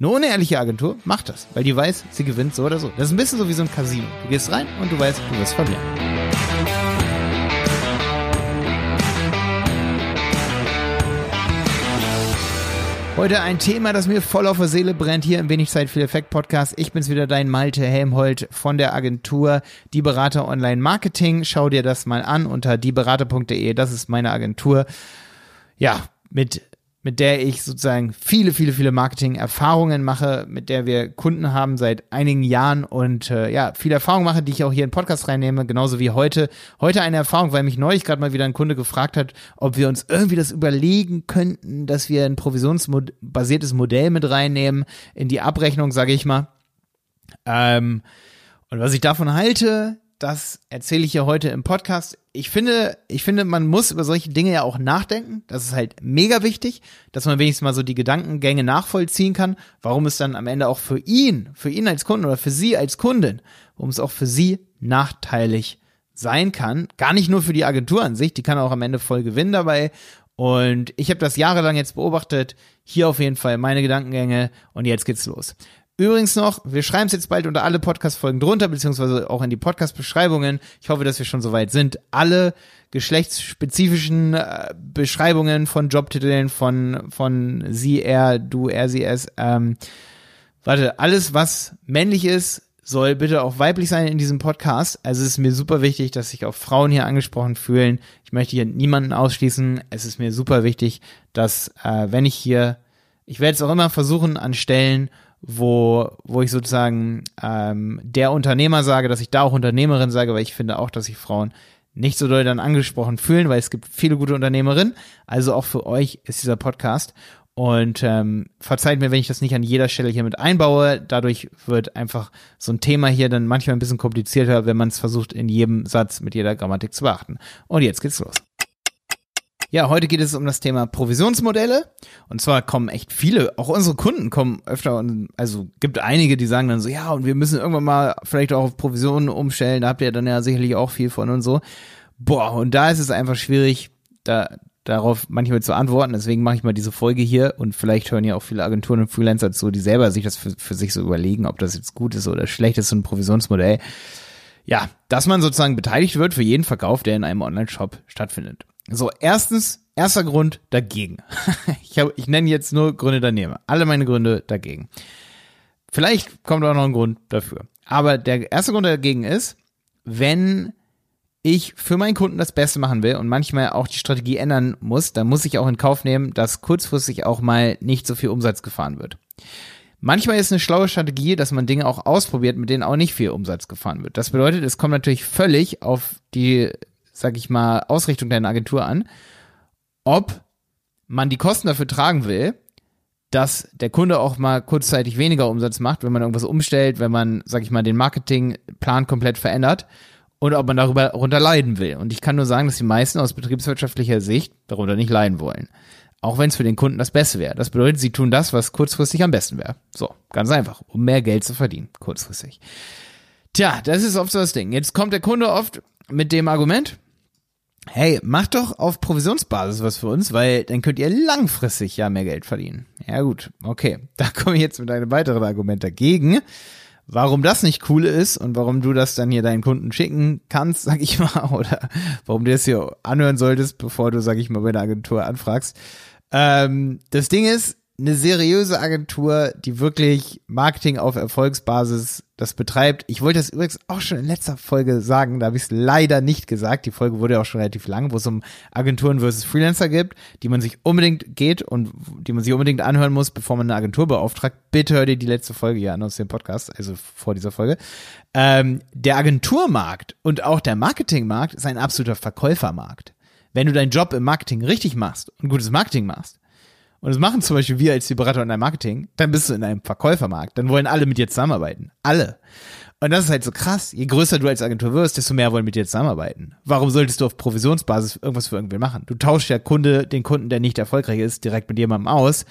Eine unehrliche Agentur macht das, weil die weiß, sie gewinnt so oder so. Das ist ein bisschen so wie so ein Casino. Du gehst rein und du weißt, du wirst verlieren. Heute ein Thema, das mir voll auf der Seele brennt, hier im Wenig Zeit viel Effekt Podcast. Ich bin's wieder, dein Malte Helmholt von der Agentur Die Berater Online Marketing. Schau dir das mal an unter dieberater.de. Das ist meine Agentur. Ja, mit mit der ich sozusagen viele, viele, viele Marketing-Erfahrungen mache, mit der wir Kunden haben seit einigen Jahren und äh, ja, viel Erfahrung mache, die ich auch hier in Podcast reinnehme, genauso wie heute. Heute eine Erfahrung, weil mich neulich gerade mal wieder ein Kunde gefragt hat, ob wir uns irgendwie das überlegen könnten, dass wir ein provisionsbasiertes Modell mit reinnehmen in die Abrechnung, sage ich mal. Ähm, und was ich davon halte, das erzähle ich ja heute im Podcast. Ich finde, ich finde, man muss über solche Dinge ja auch nachdenken. Das ist halt mega wichtig, dass man wenigstens mal so die Gedankengänge nachvollziehen kann, warum es dann am Ende auch für ihn, für ihn als Kunden oder für sie als Kundin, warum es auch für sie nachteilig sein kann. Gar nicht nur für die Agentur an sich, die kann auch am Ende voll gewinnen dabei. Und ich habe das jahrelang jetzt beobachtet. Hier auf jeden Fall meine Gedankengänge und jetzt geht's los. Übrigens noch, wir schreiben es jetzt bald unter alle Podcast-Folgen drunter, beziehungsweise auch in die Podcast-Beschreibungen. Ich hoffe, dass wir schon soweit sind. Alle geschlechtsspezifischen äh, Beschreibungen von Jobtiteln, von, von sie, er, du, er, sie, es. Ähm, warte, alles, was männlich ist, soll bitte auch weiblich sein in diesem Podcast. Also es ist mir super wichtig, dass sich auch Frauen hier angesprochen fühlen. Ich möchte hier niemanden ausschließen. Es ist mir super wichtig, dass, äh, wenn ich hier, ich werde es auch immer versuchen an Stellen, wo, wo ich sozusagen ähm, der Unternehmer sage, dass ich da auch Unternehmerin sage, weil ich finde auch, dass sich Frauen nicht so doll dann angesprochen fühlen, weil es gibt viele gute Unternehmerinnen. Also auch für euch ist dieser Podcast. Und ähm, verzeiht mir, wenn ich das nicht an jeder Stelle hier mit einbaue. Dadurch wird einfach so ein Thema hier dann manchmal ein bisschen komplizierter, wenn man es versucht, in jedem Satz mit jeder Grammatik zu beachten. Und jetzt geht's los. Ja, heute geht es um das Thema Provisionsmodelle. Und zwar kommen echt viele, auch unsere Kunden kommen öfter und also gibt einige, die sagen dann so, ja, und wir müssen irgendwann mal vielleicht auch auf Provisionen umstellen. Da habt ihr dann ja sicherlich auch viel von und so. Boah, und da ist es einfach schwierig, da darauf manchmal zu antworten. Deswegen mache ich mal diese Folge hier und vielleicht hören ja auch viele Agenturen und Freelancer zu, die selber sich das für, für sich so überlegen, ob das jetzt gut ist oder schlecht ist, so ein Provisionsmodell. Ja, dass man sozusagen beteiligt wird für jeden Verkauf, der in einem Online-Shop stattfindet. So, erstens, erster Grund dagegen. ich, hab, ich nenne jetzt nur Gründe daneben. Alle meine Gründe dagegen. Vielleicht kommt auch noch ein Grund dafür. Aber der erste Grund dagegen ist, wenn ich für meinen Kunden das Beste machen will und manchmal auch die Strategie ändern muss, dann muss ich auch in Kauf nehmen, dass kurzfristig auch mal nicht so viel Umsatz gefahren wird. Manchmal ist eine schlaue Strategie, dass man Dinge auch ausprobiert, mit denen auch nicht viel Umsatz gefahren wird. Das bedeutet, es kommt natürlich völlig auf die sag ich mal, Ausrichtung deiner Agentur an, ob man die Kosten dafür tragen will, dass der Kunde auch mal kurzzeitig weniger Umsatz macht, wenn man irgendwas umstellt, wenn man, sag ich mal, den Marketingplan komplett verändert und ob man darüber darunter leiden will. Und ich kann nur sagen, dass die meisten aus betriebswirtschaftlicher Sicht darunter nicht leiden wollen. Auch wenn es für den Kunden das Beste wäre. Das bedeutet, sie tun das, was kurzfristig am besten wäre. So, ganz einfach, um mehr Geld zu verdienen, kurzfristig. Tja, das ist oft so das Ding. Jetzt kommt der Kunde oft mit dem Argument, hey, macht doch auf Provisionsbasis was für uns, weil dann könnt ihr langfristig ja mehr Geld verdienen. Ja gut, okay. Da komme ich jetzt mit einem weiteren Argument dagegen. Warum das nicht cool ist und warum du das dann hier deinen Kunden schicken kannst, sag ich mal, oder warum du das hier anhören solltest, bevor du, sag ich mal, bei der Agentur anfragst. Ähm, das Ding ist, eine seriöse Agentur, die wirklich Marketing auf Erfolgsbasis das betreibt. Ich wollte das übrigens auch schon in letzter Folge sagen, da habe ich es leider nicht gesagt. Die Folge wurde ja auch schon relativ lang, wo es um Agenturen versus Freelancer gibt, die man sich unbedingt geht und die man sich unbedingt anhören muss, bevor man eine Agentur beauftragt. Bitte hör dir die letzte Folge hier an aus dem Podcast, also vor dieser Folge. Ähm, der Agenturmarkt und auch der Marketingmarkt ist ein absoluter Verkäufermarkt. Wenn du deinen Job im Marketing richtig machst und gutes Marketing machst, und das machen zum Beispiel wir als Berater in einem Marketing, dann bist du in einem Verkäufermarkt. Dann wollen alle mit dir zusammenarbeiten. Alle. Und das ist halt so krass. Je größer du als Agentur wirst, desto mehr wollen mit dir zusammenarbeiten. Warum solltest du auf Provisionsbasis irgendwas für irgendwen machen? Du tauschst ja Kunde, den Kunden, der nicht erfolgreich ist, direkt mit jemandem aus,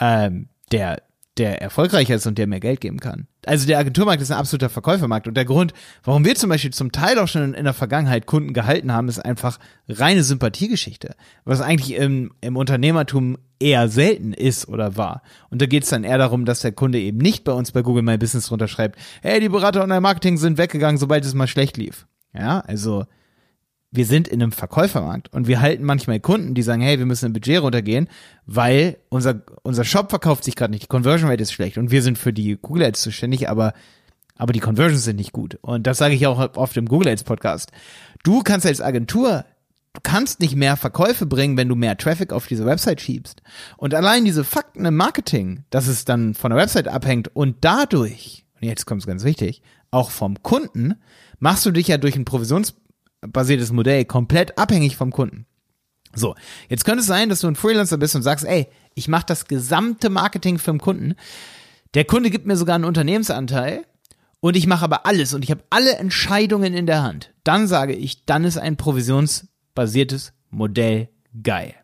ähm, der der erfolgreicher ist und der mehr Geld geben kann. Also der Agenturmarkt ist ein absoluter Verkäufermarkt und der Grund, warum wir zum Beispiel zum Teil auch schon in der Vergangenheit Kunden gehalten haben, ist einfach reine Sympathiegeschichte, was eigentlich im, im Unternehmertum eher selten ist oder war. Und da geht es dann eher darum, dass der Kunde eben nicht bei uns bei Google My Business drunter schreibt, hey, die Berater Online-Marketing sind weggegangen, sobald es mal schlecht lief. Ja, also wir sind in einem Verkäufermarkt und wir halten manchmal Kunden, die sagen, hey, wir müssen ein Budget runtergehen, weil unser, unser Shop verkauft sich gerade nicht, die Conversion Rate ist schlecht und wir sind für die Google Ads zuständig, aber, aber die Conversions sind nicht gut. Und das sage ich auch oft im Google Ads Podcast. Du kannst als Agentur Du kannst nicht mehr Verkäufe bringen, wenn du mehr Traffic auf diese Website schiebst. Und allein diese Fakten im Marketing, dass es dann von der Website abhängt und dadurch, und jetzt kommt es ganz wichtig, auch vom Kunden, machst du dich ja durch ein Provisions basiertes Modell komplett abhängig vom Kunden. So, jetzt könnte es sein, dass du ein Freelancer bist und sagst, ey, ich mache das gesamte Marketing für den Kunden. Der Kunde gibt mir sogar einen Unternehmensanteil und ich mache aber alles und ich habe alle Entscheidungen in der Hand. Dann sage ich, dann ist ein provisionsbasiertes Modell geil.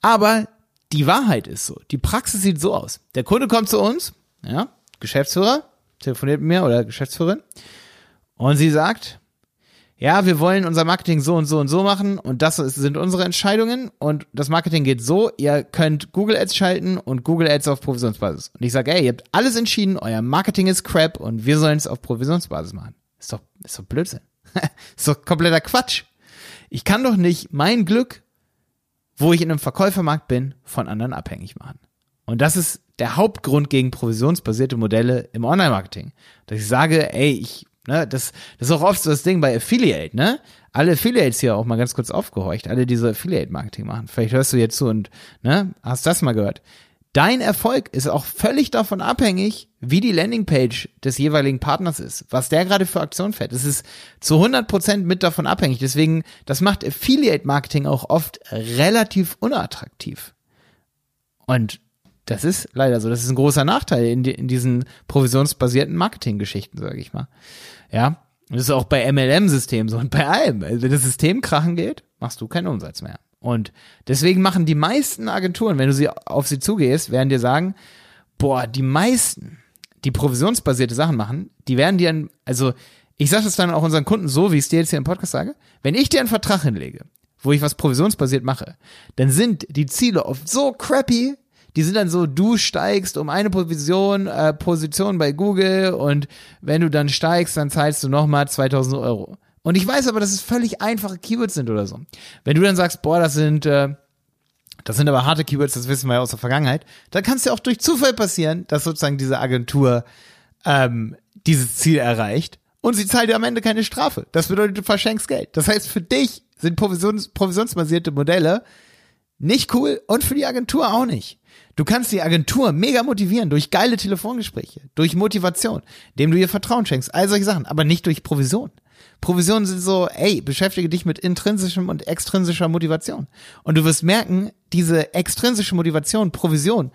Aber die Wahrheit ist so, die Praxis sieht so aus. Der Kunde kommt zu uns, ja, Geschäftsführer, telefoniert mit mir oder Geschäftsführerin und sie sagt, ja, wir wollen unser Marketing so und so und so machen und das sind unsere Entscheidungen und das Marketing geht so, ihr könnt Google Ads schalten und Google Ads auf Provisionsbasis. Und ich sage, ey, ihr habt alles entschieden, euer Marketing ist crap und wir sollen es auf Provisionsbasis machen. Ist doch, ist doch Blödsinn. ist doch kompletter Quatsch. Ich kann doch nicht mein Glück, wo ich in einem Verkäufermarkt bin, von anderen abhängig machen. Und das ist der Hauptgrund gegen provisionsbasierte Modelle im Online-Marketing. Dass ich sage, ey, ich Ne? Das, das ist auch oft so das Ding bei Affiliate, ne? Alle Affiliates hier auch mal ganz kurz aufgehorcht, alle diese Affiliate-Marketing machen. Vielleicht hörst du jetzt zu und ne, hast das mal gehört. Dein Erfolg ist auch völlig davon abhängig, wie die Landingpage des jeweiligen Partners ist, was der gerade für Aktion fährt. Es ist zu 100% mit davon abhängig. Deswegen, das macht Affiliate-Marketing auch oft relativ unattraktiv. Und das ist leider so. Das ist ein großer Nachteil in, die, in diesen provisionsbasierten Marketinggeschichten, sage ich mal. Ja, das ist auch bei MLM-Systemen so und bei allem. Also wenn das System krachen geht, machst du keinen Umsatz mehr. Und deswegen machen die meisten Agenturen, wenn du sie auf sie zugehst, werden dir sagen, boah, die meisten, die provisionsbasierte Sachen machen, die werden dir, also ich sage das dann auch unseren Kunden so, wie ich es dir jetzt hier im Podcast sage, wenn ich dir einen Vertrag hinlege, wo ich was provisionsbasiert mache, dann sind die Ziele oft so crappy, die sind dann so, du steigst um eine Position, äh, Position bei Google und wenn du dann steigst, dann zahlst du nochmal 2000 Euro. Und ich weiß aber, dass es völlig einfache Keywords sind oder so. Wenn du dann sagst, boah, das sind, äh, das sind aber harte Keywords, das wissen wir ja aus der Vergangenheit, dann kann es ja auch durch Zufall passieren, dass sozusagen diese Agentur ähm, dieses Ziel erreicht und sie zahlt dir am Ende keine Strafe. Das bedeutet, du verschenkst Geld. Das heißt, für dich sind Provisions provisionsbasierte Modelle nicht cool und für die Agentur auch nicht. Du kannst die Agentur mega motivieren durch geile Telefongespräche, durch Motivation, dem du ihr Vertrauen schenkst, all solche Sachen, aber nicht durch Provision. Provisionen sind so, ey, beschäftige dich mit intrinsischem und extrinsischer Motivation. Und du wirst merken, diese extrinsische Motivation, Provision,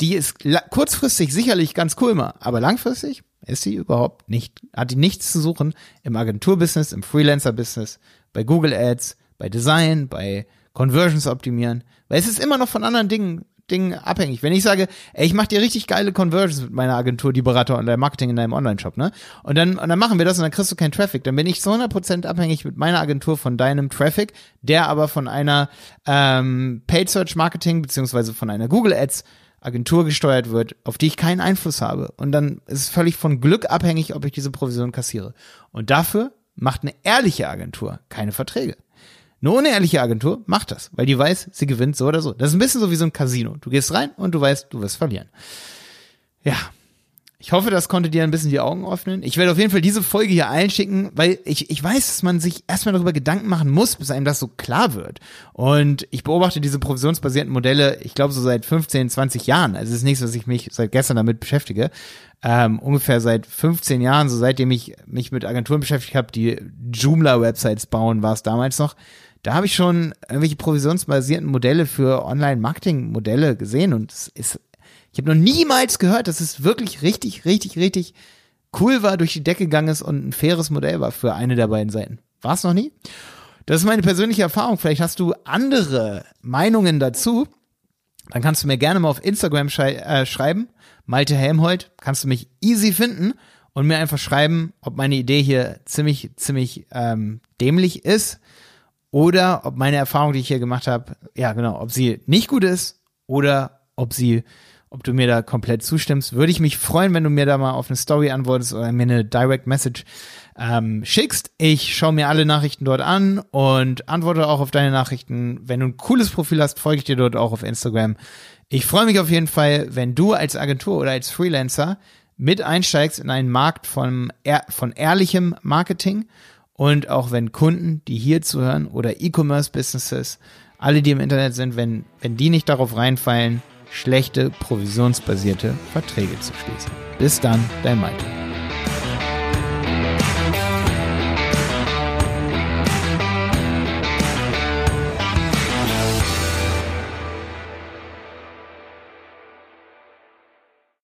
die ist kurzfristig sicherlich ganz cool mal, aber langfristig ist sie überhaupt nicht, hat die nichts zu suchen im Agenturbusiness, im Freelancer-Business, bei Google Ads, bei Design, bei Conversions optimieren, weil es ist immer noch von anderen Dingen Dingen abhängig. Wenn ich sage, ey, ich mache dir richtig geile Conversions mit meiner Agentur, die Berater und der Marketing in deinem Online-Shop, ne? Und dann, und dann machen wir das und dann kriegst du keinen Traffic. Dann bin ich zu 100% abhängig mit meiner Agentur von deinem Traffic, der aber von einer ähm, Paid Search Marketing beziehungsweise von einer Google Ads Agentur gesteuert wird, auf die ich keinen Einfluss habe. Und dann ist es völlig von Glück abhängig, ob ich diese Provision kassiere. Und dafür macht eine ehrliche Agentur keine Verträge. Eine unehrliche Agentur macht das, weil die weiß, sie gewinnt so oder so. Das ist ein bisschen so wie so ein Casino. Du gehst rein und du weißt, du wirst verlieren. Ja. Ich hoffe, das konnte dir ein bisschen die Augen öffnen. Ich werde auf jeden Fall diese Folge hier einschicken, weil ich, ich weiß, dass man sich erstmal darüber Gedanken machen muss, bis einem das so klar wird. Und ich beobachte diese provisionsbasierten Modelle, ich glaube, so seit 15, 20 Jahren. Also es ist nichts, was ich mich seit gestern damit beschäftige. Ähm, ungefähr seit 15 Jahren, so seitdem ich mich mit Agenturen beschäftigt habe, die Joomla-Websites bauen, war es damals noch da habe ich schon irgendwelche provisionsbasierten Modelle für Online-Marketing-Modelle gesehen und es ist, ich habe noch niemals gehört, dass es wirklich richtig, richtig, richtig cool war, durch die Decke gegangen ist und ein faires Modell war für eine der beiden Seiten. War es noch nie? Das ist meine persönliche Erfahrung. Vielleicht hast du andere Meinungen dazu. dann kannst du mir gerne mal auf Instagram schrei äh, schreiben, Malte Helmholt, kannst du mich easy finden und mir einfach schreiben, ob meine Idee hier ziemlich, ziemlich ähm, dämlich ist oder ob meine Erfahrung, die ich hier gemacht habe, ja genau, ob sie nicht gut ist oder ob sie, ob du mir da komplett zustimmst. Würde ich mich freuen, wenn du mir da mal auf eine Story antwortest oder mir eine Direct Message ähm, schickst. Ich schaue mir alle Nachrichten dort an und antworte auch auf deine Nachrichten. Wenn du ein cooles Profil hast, folge ich dir dort auch auf Instagram. Ich freue mich auf jeden Fall, wenn du als Agentur oder als Freelancer mit einsteigst in einen Markt von, von ehrlichem Marketing und auch wenn Kunden, die hier zuhören oder E-Commerce-Businesses, alle, die im Internet sind, wenn, wenn die nicht darauf reinfallen, schlechte provisionsbasierte Verträge zu schließen. Bis dann, dein Malte.